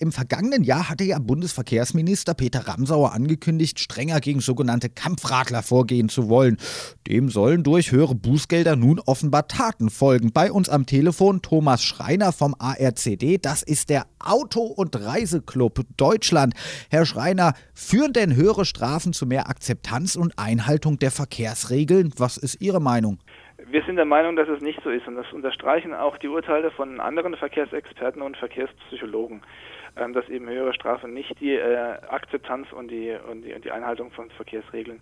Im vergangenen Jahr hatte ja Bundesverkehrsminister Peter Ramsauer angekündigt, strenger gegen sogenannte Kampfradler vorgehen zu wollen. Dem sollen durch höhere Bußgelder nun offenbar Taten folgen. Bei uns am Telefon Thomas Schreiner vom ARCD. Das ist der Auto- und Reiseclub Deutschland. Herr Schreiner, führen denn höhere Strafen zu mehr Akzeptanz und Einhaltung der Verkehrsregeln? Was ist Ihre Meinung? Wir sind der Meinung, dass es nicht so ist und das unterstreichen auch die Urteile von anderen Verkehrsexperten und Verkehrspsychologen, dass eben höhere Strafen nicht die äh, Akzeptanz und die, und die, und die Einhaltung von Verkehrsregeln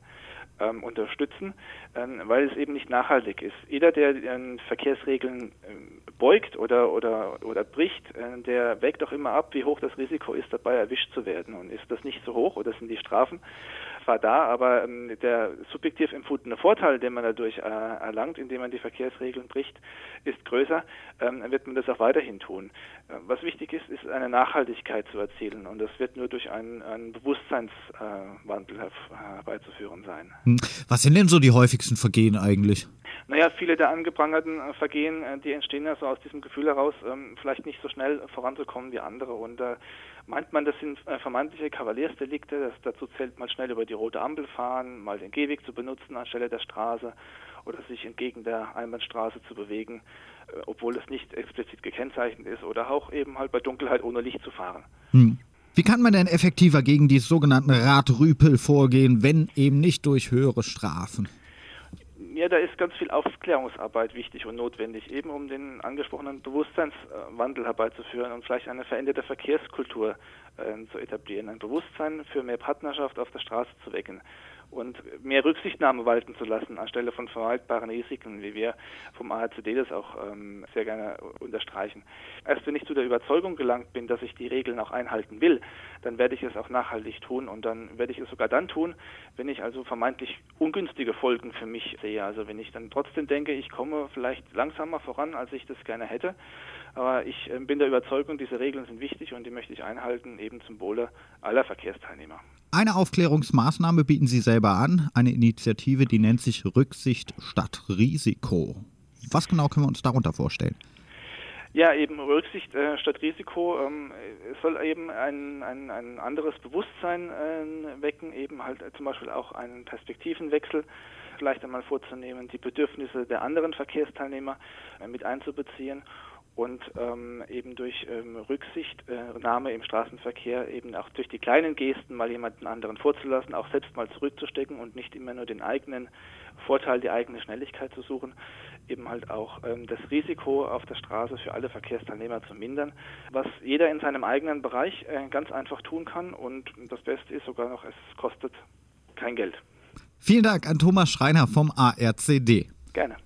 ähm, unterstützen, ähm, weil es eben nicht nachhaltig ist. Jeder, der äh, Verkehrsregeln äh, beugt oder, oder, oder bricht, äh, der wägt auch immer ab, wie hoch das Risiko ist, dabei erwischt zu werden. Und ist das nicht so hoch oder sind die Strafen zwar da, aber ähm, der subjektiv empfundene Vorteil, den man dadurch äh, erlangt, indem man die Verkehrsregeln bricht, ist größer, ähm, wird man das auch weiterhin tun. Äh, was wichtig ist, ist eine Nachhaltigkeit zu erzielen und das wird nur durch einen, einen Bewusstseinswandel äh, herbeizuführen sein. Hm. Was sind denn so die häufigsten Vergehen eigentlich? Naja, viele der angeprangerten äh, Vergehen, äh, die entstehen ja so aus diesem Gefühl heraus, ähm, vielleicht nicht so schnell voranzukommen wie andere. Und äh, meint man, das sind vermeintliche Kavaliersdelikte. Das, dazu zählt mal schnell über die rote Ampel fahren, mal den Gehweg zu benutzen anstelle der Straße oder sich entgegen der Einbahnstraße zu bewegen, obwohl es nicht explizit gekennzeichnet ist oder auch eben halt bei Dunkelheit ohne Licht zu fahren. Hm. Wie kann man denn effektiver gegen die sogenannten Radrüpel vorgehen, wenn eben nicht durch höhere Strafen? Ja, da ist ganz viel Aufklärungsarbeit wichtig und notwendig, eben um den angesprochenen Bewusstseinswandel herbeizuführen und vielleicht eine veränderte Verkehrskultur äh, zu etablieren, ein Bewusstsein für mehr Partnerschaft auf der Straße zu wecken und mehr Rücksichtnahme walten zu lassen anstelle von vermeidbaren Risiken, wie wir vom AHCD das auch ähm, sehr gerne unterstreichen. Erst wenn ich zu der Überzeugung gelangt bin, dass ich die Regeln auch einhalten will, dann werde ich es auch nachhaltig tun und dann werde ich es sogar dann tun, wenn ich also vermeintlich ungünstige Folgen für mich sehe. Also wenn ich dann trotzdem denke, ich komme vielleicht langsamer voran, als ich das gerne hätte, aber ich äh, bin der Überzeugung, diese Regeln sind wichtig und die möchte ich einhalten, eben zum Wohle aller Verkehrsteilnehmer. Eine Aufklärungsmaßnahme bieten Sie selber an, eine Initiative, die nennt sich Rücksicht statt Risiko. Was genau können wir uns darunter vorstellen? Ja, eben Rücksicht äh, statt Risiko. Ähm, es soll eben ein, ein, ein anderes Bewusstsein äh, wecken, eben halt zum Beispiel auch einen Perspektivenwechsel vielleicht einmal vorzunehmen, die Bedürfnisse der anderen Verkehrsteilnehmer äh, mit einzubeziehen und ähm, eben durch ähm, Rücksichtnahme äh, im Straßenverkehr eben auch durch die kleinen Gesten mal jemanden anderen vorzulassen, auch selbst mal zurückzustecken und nicht immer nur den eigenen Vorteil, die eigene Schnelligkeit zu suchen, eben halt auch ähm, das Risiko auf der Straße für alle Verkehrsteilnehmer zu mindern, was jeder in seinem eigenen Bereich äh, ganz einfach tun kann und das Beste ist sogar noch, es kostet kein Geld. Vielen Dank an Thomas Schreiner vom ARCD. Gerne.